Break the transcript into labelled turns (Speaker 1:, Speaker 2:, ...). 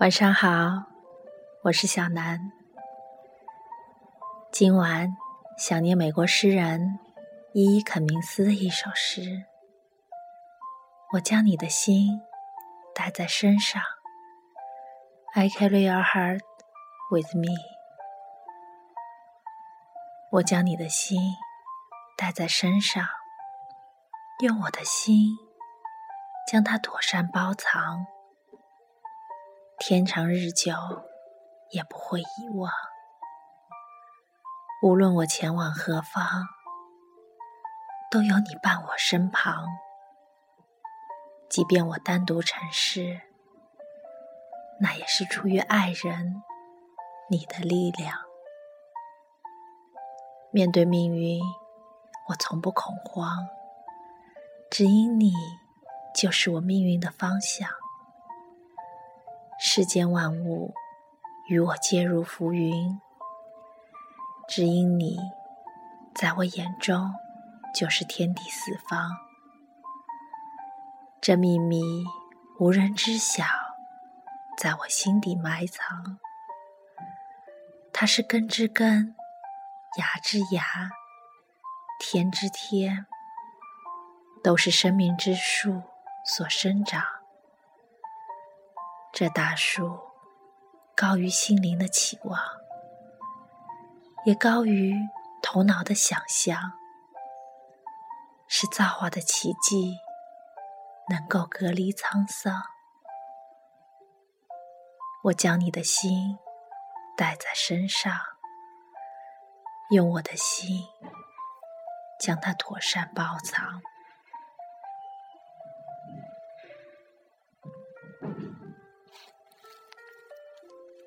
Speaker 1: 晚上好，我是小南。今晚想念美国诗人伊伊肯明斯的一首诗。我将你的心带在身上，I carry your heart with me。我将你的心带在身上，用我的心将它妥善包藏。天长日久，也不会遗忘。无论我前往何方，都有你伴我身旁。即便我单独沉世，那也是出于爱人你的力量。面对命运，我从不恐慌，只因你就是我命运的方向。世间万物与我皆如浮云，只因你在我眼中就是天地四方。这秘密无人知晓，在我心底埋藏。它是根之根，芽之芽，天之天，都是生命之树所生长。这大树高于心灵的期望，也高于头脑的想象，是造化的奇迹，能够隔离沧桑。我将你的心带在身上，用我的心将它妥善包藏。